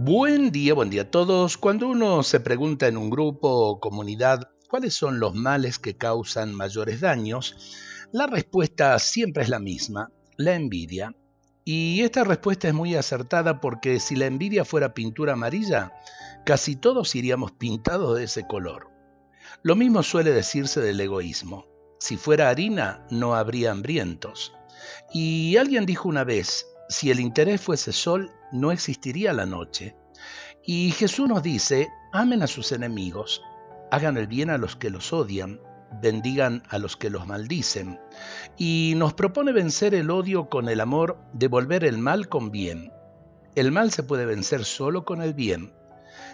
Buen día, buen día a todos. Cuando uno se pregunta en un grupo o comunidad cuáles son los males que causan mayores daños, la respuesta siempre es la misma, la envidia. Y esta respuesta es muy acertada porque si la envidia fuera pintura amarilla, casi todos iríamos pintados de ese color. Lo mismo suele decirse del egoísmo. Si fuera harina, no habría hambrientos. Y alguien dijo una vez, si el interés fuese sol, no existiría la noche. Y Jesús nos dice, amen a sus enemigos, hagan el bien a los que los odian, bendigan a los que los maldicen. Y nos propone vencer el odio con el amor, devolver el mal con bien. El mal se puede vencer solo con el bien.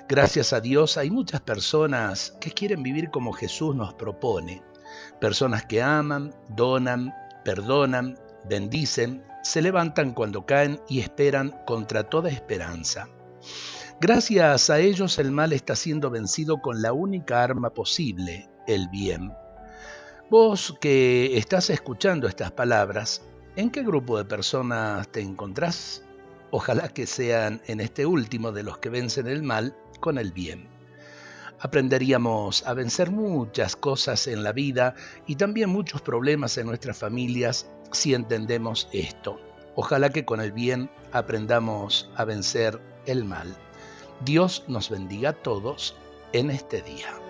Gracias a Dios hay muchas personas que quieren vivir como Jesús nos propone. Personas que aman, donan, perdonan, bendicen, se levantan cuando caen y esperan contra toda esperanza. Gracias a ellos el mal está siendo vencido con la única arma posible, el bien. Vos que estás escuchando estas palabras, ¿en qué grupo de personas te encontrás? Ojalá que sean en este último de los que vencen el mal con el bien. Aprenderíamos a vencer muchas cosas en la vida y también muchos problemas en nuestras familias si entendemos esto. Ojalá que con el bien aprendamos a vencer el mal. Dios nos bendiga a todos en este día.